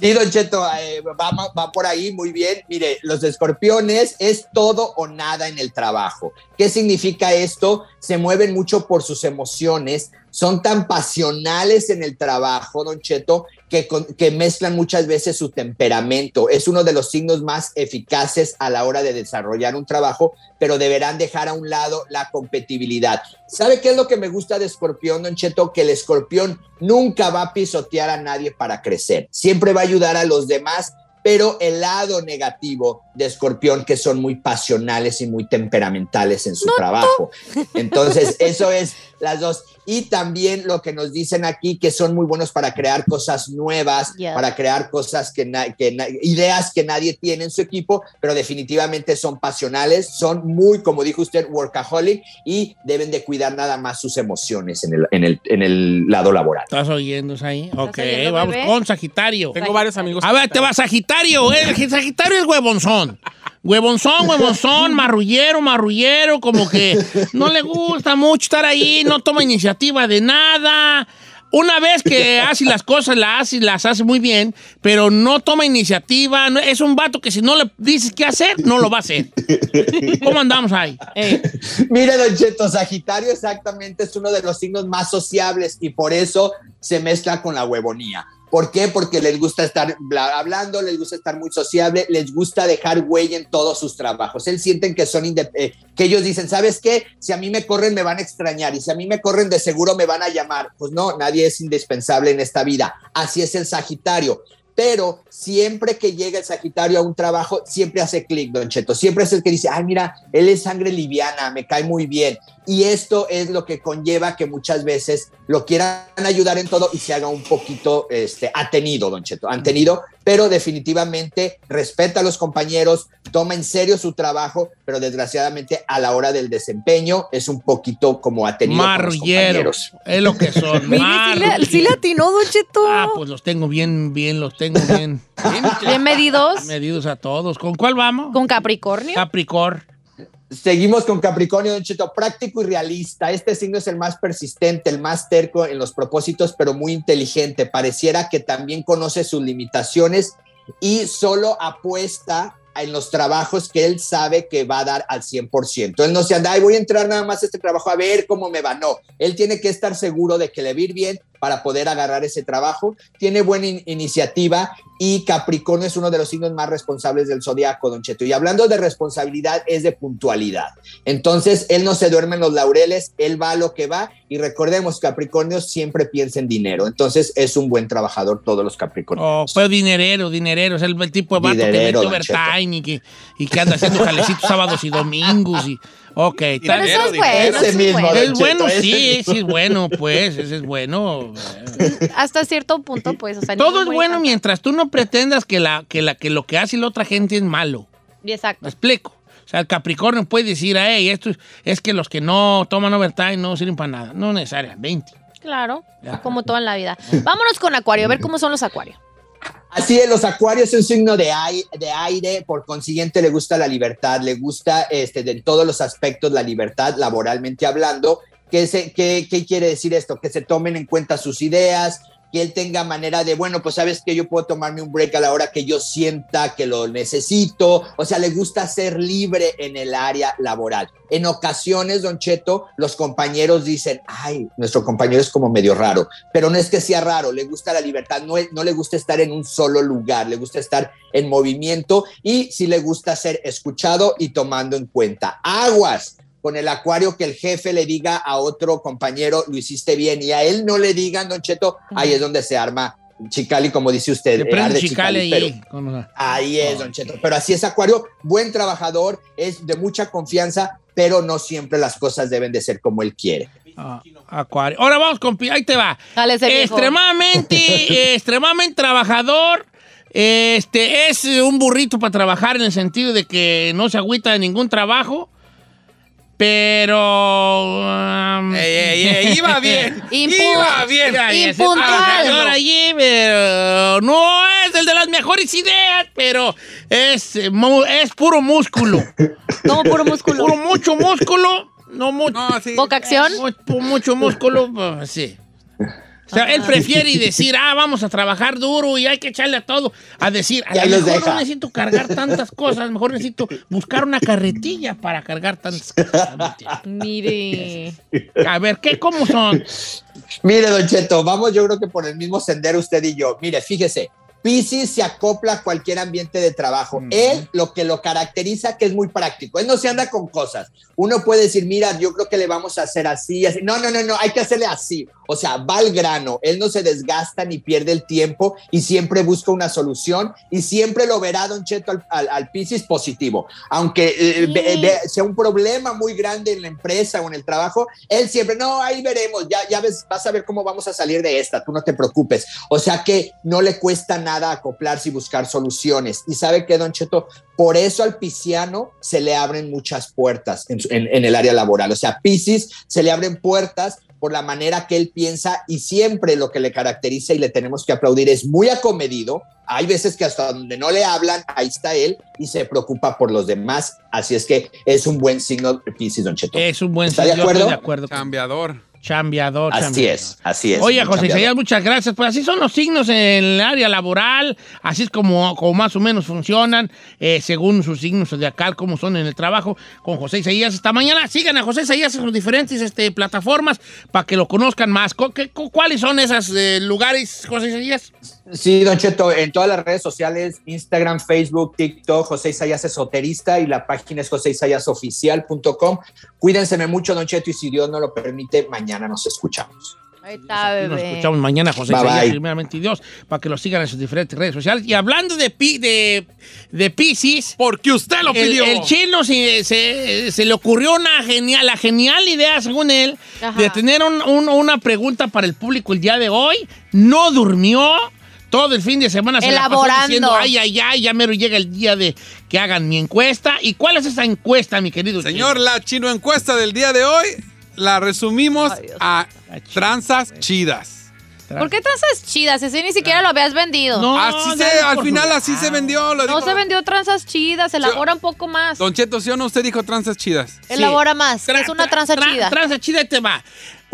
Sí, Don Cheto, eh, va, va por ahí muy bien. Mire, los escorpiones es todo o nada en el trabajo. ¿Qué significa esto? Se mueven mucho por sus emociones, son tan pasionales en el trabajo, Don Cheto, que, mezclan muchas veces su temperamento. Es uno de los signos más eficaces a la hora de desarrollar un trabajo, pero deberán dejar a un lado la competitividad. ¿Sabe qué es lo que me gusta de escorpión, Don Cheto? Que el escorpión nunca va a pisotear a nadie para crecer. Siempre va a ayudar a los demás, pero el lado negativo de escorpión, que son muy pasionales y muy temperamentales en su trabajo. Entonces, eso es las dos. Y también lo que nos dicen aquí, que son muy buenos para crear cosas nuevas,
Yeah.
para crear cosas que, que ideas que nadie tiene en su equipo, pero definitivamente son pasionales, son muy, como dijo usted, workaholic y deben de cuidar nada más sus emociones en el, en el, en el lado laboral.
¿Estás oyendo ahí? Ok,
oyendo,
vamos
bebé?
con Sagitario.
Tengo varios amigos.
A ver, te va Sagitario. eh, El Sagitario es huevonzón. Huevonzón, huevonzón, marrullero, marrullero, como que no le gusta mucho estar ahí, no toma iniciativa de nada. una vez que hace las cosas, las hace, las hace muy bien, pero no toma iniciativa. no- es un vato que si no le dices qué hacer, no lo va a hacer. ¿Cómo andamos ahí?
Eh,
Mire, Don Cheto, Sagitario exactamente es uno de los signos más sociables y por eso se mezcla con la huevonía. ¿Por qué? Porque les gusta estar bla- hablando, les gusta estar muy sociable, les gusta dejar huella en todos sus trabajos. Él sienten que son eh, que ellos dicen, ¿sabes qué? Si a mí me corren me van a extrañar y si a mí me corren de seguro me van a llamar. Pues no, nadie es indispensable en esta vida. Así es el Sagitario. Pero siempre que llega el Sagitario a un trabajo, siempre hace clic, Don Cheto. Siempre es el que dice, ay, mira, él es sangre liviana, me cae muy bien. Y esto es lo que conlleva que muchas veces lo quieran ayudar en todo y se haga un poquito este, atenido, Don Cheto, atenido, pero definitivamente respeta a los compañeros, toma en serio su trabajo, pero desgraciadamente a la hora del desempeño es un poquito como atenido con los
Marrullero.
compañeros.
Es lo que son.
mire, sí le, sí le
marrullero.
atinó, Don Cheto.
Ah, pues los tengo bien, bien, los tengo bien
Bien medidos.
medidos a todos. ¿Con cuál vamos?
Con Capricornio.
Capricorn.
Seguimos con Capricornio, Don Cheto, práctico y realista. Este signo es el más persistente, el más terco en los propósitos, pero muy inteligente. Pareciera que también conoce sus limitaciones y solo apuesta en los trabajos que él sabe que va a dar al 100%. Él no se anda, "Ay, voy a entrar nada más a este trabajo a ver cómo me va. No, él tiene que estar seguro de que le va a ir bien para poder agarrar ese trabajo. Tiene buena in- iniciativa y Capricornio es uno de los signos más responsables del zodiaco, Don Cheto. Y hablando de responsabilidad, es de puntualidad. Entonces, él no se duerme en los laureles, él va a lo que va. Y recordemos, Capricornio siempre piensa en dinero. Entonces, es un buen trabajador, todos los Capricornios.
Oh, pues dinerero, dinerero. Es el, tipo de vato que mete overtime y que, y que anda haciendo jalecitos sábados y domingos. Y, ok, está
Pero eso es bueno.
ese mismo,
Es bueno, sí,
ese
sí es bueno, pues, ese es bueno.
Hasta cierto punto, pues. O sea,
Todo es bueno mientras tú no pretendas que, la, que, la, que lo que hace la otra gente es malo.
Exacto.
¿Me explico? O sea, el Capricornio puede decir, hey, esto es, es que los que no toman overtime no sirven para nada. No necesariamente.
Claro.
Ya.
Como todo en la vida. Vámonos con Acuario, a ver cómo son los Acuarios.
Así es, los acuarios es un signo de aire, por consiguiente le gusta la libertad, le gusta este, de todos los aspectos la libertad laboralmente hablando. ¿Qué, se, qué, ¿Qué quiere decir esto? Que se tomen en cuenta sus ideas, que él tenga manera de, bueno, pues sabes que yo puedo tomarme un break a la hora que yo sienta que lo necesito. O sea, le gusta ser libre en el área laboral. En ocasiones, Don Cheto, los compañeros dicen, ay, nuestro compañero es como medio raro, pero no es que sea raro, le gusta la libertad, no, no le gusta estar en un solo lugar, le gusta estar en movimiento y sí le gusta ser escuchado y tomando en cuenta. Aguas con el acuario que el jefe le diga a otro compañero, lo hiciste bien, y a él no le digan, Don Cheto, ahí es donde se arma Chicali, como dice usted.
Le prende
Chicali,
ahí. con-
Ahí es, Don Cheto. Pero así es Acuario, buen trabajador, es de mucha confianza, pero no siempre las cosas deben de ser como él quiere.
Ah, acuario. Ahora vamos con... pi- Ahí te va.
Dale,
extremadamente, extremadamente trabajador. Este es un burrito para trabajar en el sentido de que no se agüita de ningún trabajo. Pero. um,
Ey, ey, ey, iba bien. Iba bien.
Impuntual.
trabajador allí, pero no es el de las mejores ideas, pero es, eh, es puro músculo.
Como puro músculo.
puro mucho músculo, no mucho.
No, sí.
Poca acción.
Mu- mucho músculo, pues, sí. O sea, él prefiere decir, ah, vamos a trabajar duro y hay que echarle a todo, a decir, a lo mejor
deja.
no necesito cargar tantas cosas, mejor necesito buscar una carretilla para cargar tantas cosas.
Mire.
A ver, ¿qué, cómo son?
Mire, Don Cheto, vamos yo creo que por el mismo sendero usted y yo. Mire, fíjese, Piscis se acopla a cualquier ambiente de trabajo. Él lo que lo caracteriza que es muy práctico. Él no se anda con cosas. Uno puede decir, mira, yo creo que le vamos a hacer así, así. No, no, no, no, hay que hacerle así. O sea, va al grano. Él no se desgasta ni pierde el tiempo y siempre busca una solución y siempre lo verá, Don Cheto, al, al, al Piscis positivo. Aunque eh, ve- ve- sea un problema muy grande en la empresa o en el trabajo, él siempre, no, ahí veremos, ya, ya ves, vas a ver cómo vamos a salir de esta, tú no te preocupes. O sea que no le cuesta nada acoplarse y buscar soluciones. Y sabe que, Don Cheto, por eso al pisciano se le abren muchas puertas en, su- en- en el área laboral. O sea, Piscis se le abren puertas por la manera que él piensa y siempre lo que le caracteriza y le tenemos que aplaudir es muy acomedido. Hay veces que hasta donde no le hablan, ahí está él y se preocupa por los demás. Así es que es un buen signo Piscis, Don Cheto.
Es un buen
¿Está de acuerdo?
de acuerdo.
Cambiador.
Chambeador,
Así
chambeador.
es, así es.
Oye, José. Isaías, muchas gracias. Pues así son los signos en el área laboral, así es como, como más o menos funcionan, eh, según sus signos de acá, cómo son en el trabajo, con José Isaías. Esta mañana sigan a José Isaías en sus diferentes este, plataformas para que lo conozcan más. ¿Cu- qué- cu- ¿Cuáles son esos lugares, José Isaías?
Sí, Don Cheto, en todas las redes sociales, Instagram, Facebook, TikTok, José Isaías Esoterista y la página es joséisayasoficial.com. Cuídense mucho, Don Cheto, y si Dios no lo permite, mañana nos escuchamos.
Ahí está,
Y nos
bebé.
escuchamos mañana, José
Bye,
Isaías,
bye.
primeramente y Dios, para que lo sigan en sus diferentes redes sociales. Y hablando de, pi- de, de Pisces,
Porque usted lo
el,
pidió.
el chino se, se- se le ocurrió una genial, la genial idea, según él,
Ajá.
de tener un- un- una pregunta para el público el día de hoy. No durmió. Todo el fin de semana se la pasó
Elaborando.
diciendo, ay, ay, ay, ya mero llega el día de que hagan mi encuesta. ¿Y cuál es esa encuesta, mi querido
Señor,
chino?
la chino encuesta del día de hoy la resumimos
Ay,
a tranzas chidas.
¿Por qué tranzas chidas? Ese ni siquiera lo habías vendido.
No,
Así se, al final así se vendió. lo
No
dijo-
se vendió tranzas chidas, elabora un poco más.
Don Cheto, ¿sí o no? Usted dijo tranzas chidas.
Elabora más.
Tra-
es una
tra-
tranza
tra-
chida.
Tranza chida y te va.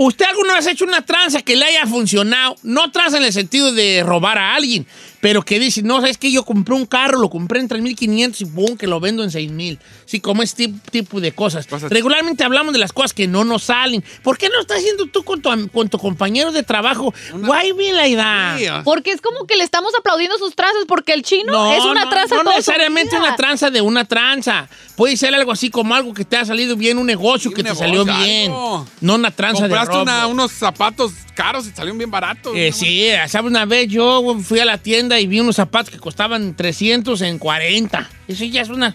¿Usted alguna vez ha hecho una tranza que le haya funcionado? No tranza en el sentido de robar a alguien, pero que dice, no, sabes que yo compré un carro, lo compré en 3.500 y boom, que lo vendo en 6.000. Sí, como este tip- tipo de cosas.
Cosas-
Regularmente hablamos de las cosas que no nos salen. ¿Por qué no estás haciendo tú con tu, am- con tu compañero de trabajo? Guay, bien la idea.
Sí,
Porque es como que le estamos aplaudiendo sus tranzas, porque el chino es una tranza
no
su
necesariamente una tranza de una tranza. Puede ser algo así como algo que te ha salido bien, un negocio
Sí,
que
un
te
negocio,
salió bien.
algo.
No una tranza de
Compraste una- unos zapatos caros y salieron bien baratos.
Eh, sí, ¿sabes? Una vez yo fui a la tienda y vi unos zapatos que costaban 300 en 40. Eso ya es una,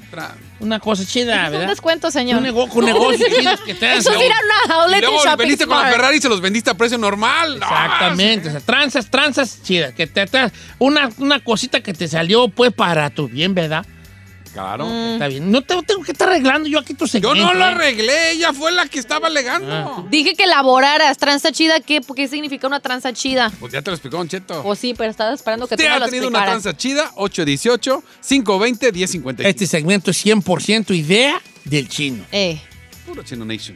una cosa chida,
Es un
¿verdad?
descuento, señor.
Un, nego con negocios chidos que te dan.
Eso es ir a una
Y
outlet
luego veniste con la. Ferrari y se los vendiste a precio normal. No,
Exactamente, o sea, tranzas, tranzas chidas. Que te, te- una, una cosita que te salió pues para tu bien, ¿verdad?
Claro.
Está bien. No tengo, tengo que estar arreglando yo aquí tu
Yo
segmento.
no lo
¿eh?
arreglé, ella fue la que estaba alegando.
Ah.
Dije que elaboraras tranza chida. ¿Qué, ¿Qué significa una tranza chida?
Pues ya te lo explicó Don Cheto.
Pues sí, pero estaba esperando que tú me
ha
lo
tenido una
explicaras.
tranza chida, 818-520-1055.
Este segmento es 100% idea del chino.
Eh.
Puro Chino Nation.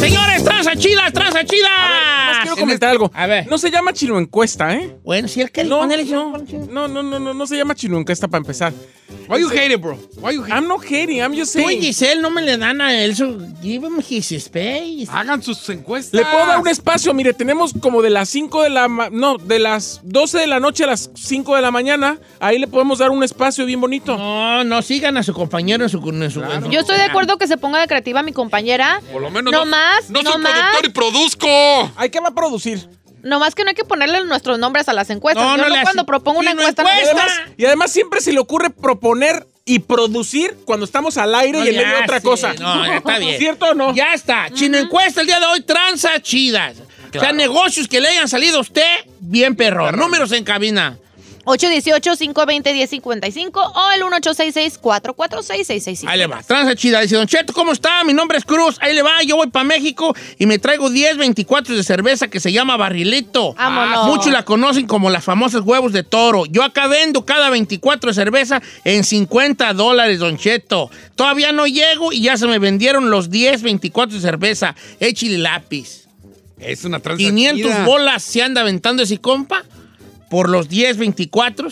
Señores, tranza chida, tranza chida.
Más quiero comentar algo.
A ver.
No se llama chino encuesta, ¿eh?
Bueno, si él quiere
No, no, no, no, no, no, no se llama chino encuesta para empezar.
Why you hate it, bro? Why you hate
I'm not hating, I'm just
Tú y
saying.
Giselle no me le dan a él su... Give him his space.
Hagan sus encuestas.
Le puedo dar un espacio, mire, tenemos como de las 5 de la ma- no, de las 12 de la noche a las 5 de la mañana, ahí le podemos dar un espacio bien bonito.
No, no, sigan a su compañero en su... en su- en su-
Yo estoy de acuerdo que se ponga de creativa mi compañera.
Por lo menos
No
no,
más,
no
no
soy
más.
productor y produzco.
¿Hay que va a producir?
Nomás que no hay que ponerle nuestros nombres a las encuestas.
No,
Yo
no
no
le
cuando
hace-
propongo una
Sí, no
encuesta.
Y
encuesta.
además, y además siempre se le ocurre proponer y producir cuando estamos al aire
No
y en medio de otra cosa.
No, ya está bien.
¿Cierto o no?
Ya está. Chino encuesta el día de hoy, tranza chidas. O sea, negocios que le hayan salido a usted, bien perro. Números en cabina.
818-520-1055 o el 1866-446-6655.
Ahí le va. Tranza chida. Dice, Don Cheto, ¿cómo está? Mi nombre es Cruz. Ahí le va. Yo voy para México y me traigo 10, 24 de cerveza que se llama Barrilito.
Vámonos.
Muchos la conocen como las famosas huevos de toro. Yo acá vendo cada 24 de cerveza en 50 dólares, Don Cheto. Todavía no llego y ya se me vendieron los 10, 24 de cerveza. Échile lápiz.
Es una tranza
500
chida.
bolas se anda aventando ese compa por los 10, 24.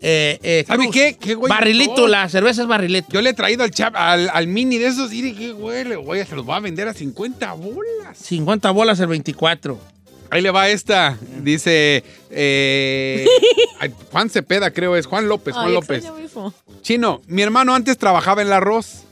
Eh, eh,
¿Sabe
Cruz.
qué? ¿Qué güey
Barrilito, la cerveza es barrilito.
Yo le he traído al, chap, al, al mini de esos y dije, güey, le voy a- se los voy a vender a 50 bolas.
50 bolas el 24.
Ahí le va esta. Dice eh, Juan Cepeda, creo es. Juan López, Juan
Ay,
López. Chino, mi hermano antes trabajaba en el arroz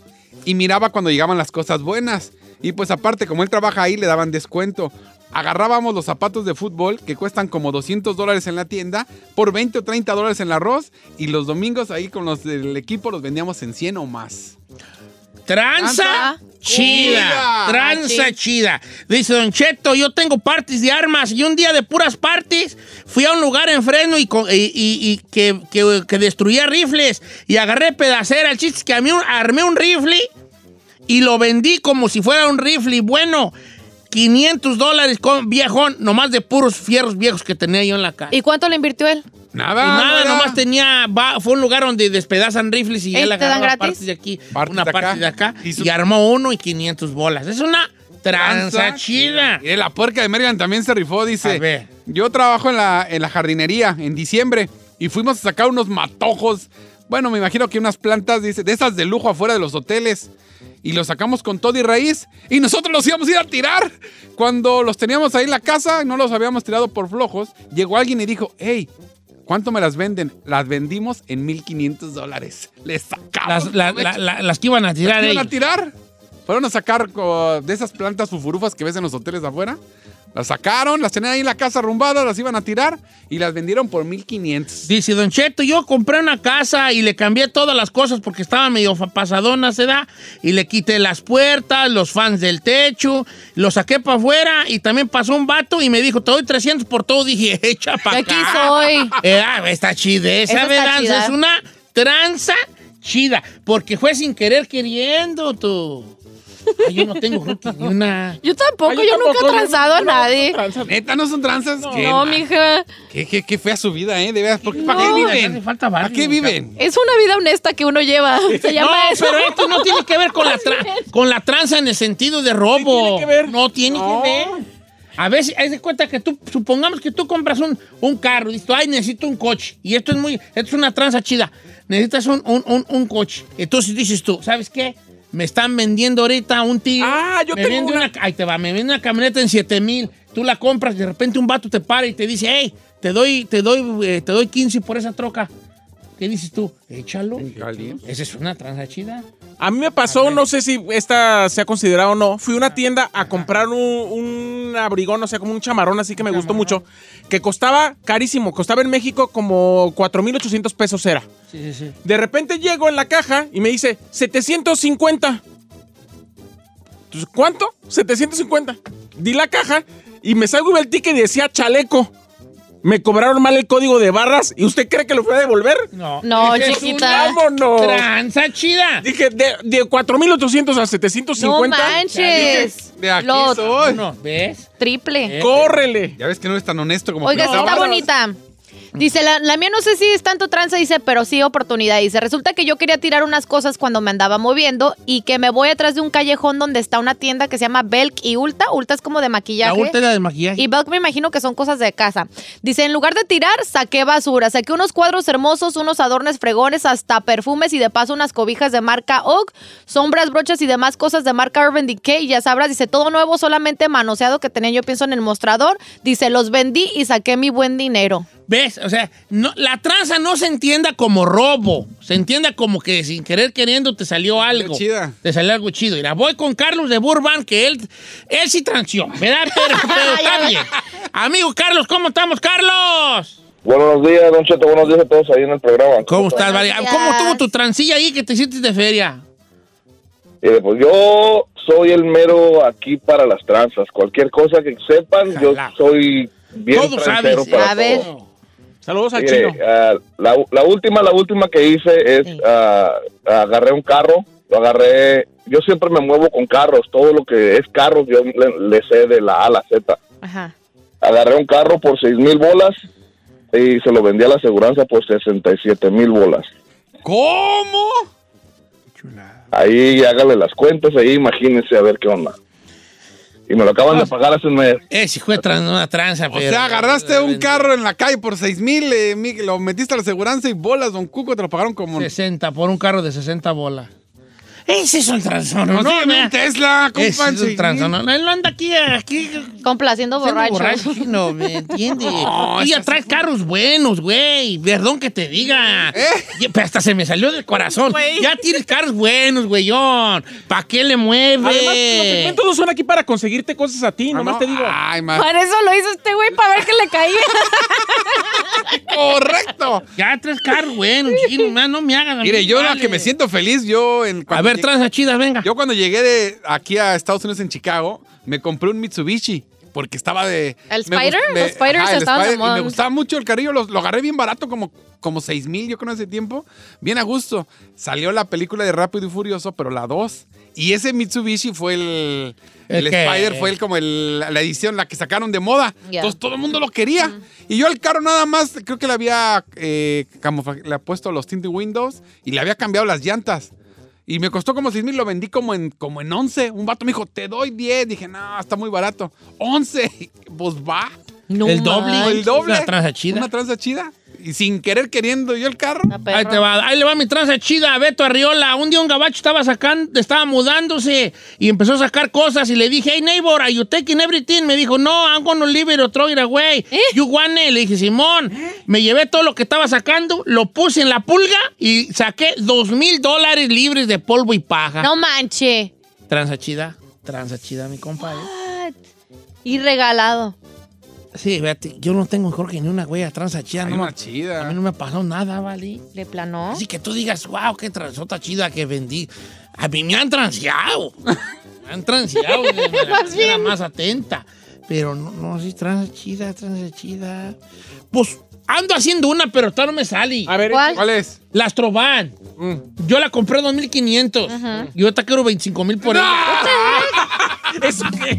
y miraba cuando llegaban las cosas buenas. Y pues aparte, como él trabaja ahí, le daban descuento. Agarrábamos los zapatos de fútbol que cuestan como 200 dólares en la tienda por 20 o 30 dólares en el arroz y los domingos ahí con los del equipo los vendíamos en 100 o más.
Tranza chida. Tranza
Machín.
chida. Dice Don Cheto, yo tengo parties de armas y un día de puras parties fui a un lugar en Fresno y, co- y- y- y que, que- que destruía rifles y agarré pedacera. El chiste es que a mí un- armé un rifle y lo vendí como si fuera un rifle bueno. 500 dólares con viejón, nomás de puros fierros viejos que tenía yo en la casa.
¿Y cuánto le invirtió él?
Nada.
Y nada,
no
nomás tenía, va- fue un lugar donde despedazan rifles y
¿Eh,
él agarraba partes de aquí,
Partes
una
de
parte de acá,
Y
armó uno y 500 bolas. Es una tranza chida.
Y la puerca de Maryland también se rifó, dice.
A ver.
Yo trabajo en la, en la jardinería en diciembre y fuimos a sacar unos matojos. Bueno, me imagino que unas plantas, dice, de esas de lujo afuera de los hoteles. Y los sacamos con todo y raíz. Y nosotros los íbamos a ir a tirar. Cuando los teníamos ahí en la casa, no los habíamos tirado por flojos, llegó alguien y dijo, hey, ¿cuánto me las venden? Las vendimos en 1.500 dólares. Les
Las,
sacamos.
la- la- la- las que iban a
¿Las
tirar
iban a tirar? Fueron a sacar de esas plantas fufurufas que ves en los hoteles de afuera. Las sacaron, las tenían ahí en la casa arrumbadas, las iban a tirar y las vendieron por 1500.
Dice Don Cheto, yo compré una casa y le cambié todas las cosas porque estaba medio pasadona, se da, y le quité las puertas, los fans del techo, lo saqué para afuera y también pasó un vato y me dijo, te doy 300 por todo. Dije, echa para acá.
aquí soy.
Eh, ah, está chida esa,
Esa.
Es una tranza chida, porque fue sin querer queriendo tú. Ay, yo no tengo que ni una...
Yo tampoco,
Ay,
yo,
tampoco,
nunca he transado a
no- no
nadie.
tranza.
Neta, no son tranzas. ¿Qué,
No,
ma-
mija.
qué, qué, qué fea su vida, ¿eh? De veras, ¿por qué- ¿para
No.
qué viven?
falta
¿Para
barrio,
qué viven?
Es una vida honesta que uno lleva. Se llama
no,
eso.
pero esto no tiene que ver con la, tra- con la tranza en el sentido de robo.
tiene que ver.
No tiene
No.
que ver. A veces, haz de cuenta que tú, supongamos que tú compras un, un carro, dices, tú, ay, necesito un coche. Y esto es muy, esto es una tranza chida. Necesitas un, un, un, un coche. Entonces dices tú, ¿sabes qué? Me están vendiendo ahorita un tío.
Ah, yo
me
tengo
vende
una-
una... Ahí te va, me vende una camioneta en 7 mil. Tú la compras, de repente un vato te para y te dice, hey, te doy, te doy, eh, te doy 15 por esa troca. ¿Qué dices tú? Échalo. Esa es una tranza chida.
A mí me pasó, no sé si esta se ha considerado o no. Fui a una tienda a comprar un, un abrigón, o sea, como un chamarrón así que me gustó mucho, que costaba carísimo. Costaba en México como 4,800 pesos era.
Sí, sí, sí.
De repente llego en la caja y me dice 750. Entonces, ¿cuánto? 750. Di la caja y me salgo y el ticket y decía chaleco. Me cobraron mal el código de barras y usted cree que lo fui a devolver.
No,
No,
es
chiquita.
¡Vámonos!
Tranza chida.
Dije, de, de 4,800 a 750.
No manches.
De aquí
Lo
soy.
No, ¿ves?
triple.
Eh,
¡Córrele!
Ya ves que no es tan honesto como
Oiga, sí está bonita. Dice, la, la mía no sé si es tanto tranza, dice, pero sí oportunidad. Dice, resulta que yo quería tirar unas cosas cuando me andaba moviendo y que me voy atrás de un callejón donde está una tienda que se llama Belk y Ulta. Ulta es como de
La
maquillaje.
última del maquillaje.
Y Belk me imagino que son cosas de casa. Dice, en lugar de tirar, saqué basura. Saqué unos cuadros hermosos, unos adornos fregones, hasta perfumes y de paso unas cobijas de marca Oak, sombras, brochas y demás cosas de marca Urban Decay. Y ya sabrás, dice, todo nuevo, solamente manoseado que tenía yo pienso en el mostrador. Dice, los vendí y saqué mi buen dinero.
¿Ves? O sea, no, la tranza no se entienda como robo. Se entienda como que sin querer queriendo te salió algo.
chida.
Te salió algo chido. Mira, voy con Carlos de Burbank, que él, él sí transió, ¿verdad? Pero, pero está bien. Amigo Carlos, ¿cómo estamos, Carlos?
Buenos días, Don Cheto. Buenos días a todos ahí en el programa.
¿Cómo estás?
Buenos
¿Cómo
días.
tuvo tu transilla ahí que te hiciste de feria?
Eh, pues yo soy el mero aquí para las tranzas. Cualquier cosa que sepan, yo soy bien
Todo
transero
sabes.
para
A ver.
todo.
Saludos al
Mire,
chino.
ah, la, la última, la última que hice es
Sí.
ah, agarré un carro, lo agarré. Yo siempre me muevo con carros, todo lo que es carros yo le, le sé de la A a la Z.
Ajá.
Agarré un carro por seis mil bolas y se lo vendí a la aseguranza por 67 mil bolas.
¿Cómo?
Ahí hágale las cuentas, ahí imagínense a ver qué onda. Y me lo acaban de pagar hace un mes.
Eh, si fue tran- una tranza,
O
pero...
sea, agarraste un carro en la calle por 6 mil, eh, mi- lo metiste a la aseguranza y bolas, don Cuco, te lo pagaron como...
60, por un carro de 60 bolas. Ese es un transón, ¿no? Vea.
un Tesla,
Ese
compa,
es un
6,000.
transón. No, Él no anda aquí, aquí
Complaciendo
Siendo
borrachos.
borracho, chino, ¿me entiendes?
No,
y ya traes carros buenos, güey. Perdón que te diga.
¿Eh?
Pero hasta se me salió del corazón. Ya tienes carros buenos, güeyón. ¿Para qué le mueves?
Además, los segmentos no son aquí para conseguirte cosas a ti,
Ah,
nomás
no.
te digo.
Ay, ma-
Para eso lo hizo este güey, para ver que le caía.
correcto.
Ya traes carros buenos, chino. man, No me mí
Mire, yo la que me siento feliz, yo en
A
cuando
ver, ver, tranza chidas, venga.
Yo cuando llegué de aquí a Estados Unidos en Chicago, me compré un Mitsubishi. Porque estaba de...
¿El
me
Spider?
gust- me-
Los Spiders
ajá, el
estaban de
Spider, me gustaba mucho el carrillo. Lo, lo agarré bien barato, como, como 6 mil, yo creo, en ese tiempo. Bien a gusto. Salió la película de Rápido y Furioso, pero la 2. Y ese Mitsubishi fue el...
¿El
El? Spider fue el, como el- la edición, la que sacaron de moda. Entonces todo el mundo lo quería. Y yo al carro nada más, creo que le había eh, le había puesto los tinted windows y le había cambiado las llantas. Y me costó como 6 mil, lo vendí como en, como en 11. Un vato me dijo, te doy 10. Dije, no, está muy barato. 11. Pues va.
No
el doble.
el doble.
Una tranza chida.
Una tranza chida. Y sin querer queriendo yo el carro.
Ahí te va, ahí le va mi tranza chida a Beto Arriola. Un día un gabacho estaba sacando, estaba mudándose y empezó a sacar cosas y le dije, hey neighbor, are you taking everything? Me dijo, no, I'm gonna leave it or throw it away.
¿Eh?
You want it? Le dije, Simón, me llevé todo lo que estaba sacando, lo puse en la pulga y saqué dos mil dólares libres de polvo y paja.
No manche.
Tranza chida, tranza chida, mi compadre.
What? Y regalado.
Sí, fíjate, yo no tengo mejor que ni una güey tranza chida.
Hay
No,
una
me- a
chida.
mí no me pasó nada, ¿vale?
¿De plano?
Así que tú digas, wow, qué transota chida que vendí. A mí me han transeado. Me han transeado. de la
Más
atenta. Pero no, no, sí, tranza chida, tranza chida. Pues ando haciendo una, pero todavía no me sale.
A ver,
¿Cuál?
¿Cuál es?
La Astrovan.
Mm.
Yo la compré en 2500. Yo ahorita quiero 25 mil por ella.
¿eso qué?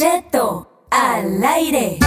Cheto al aire.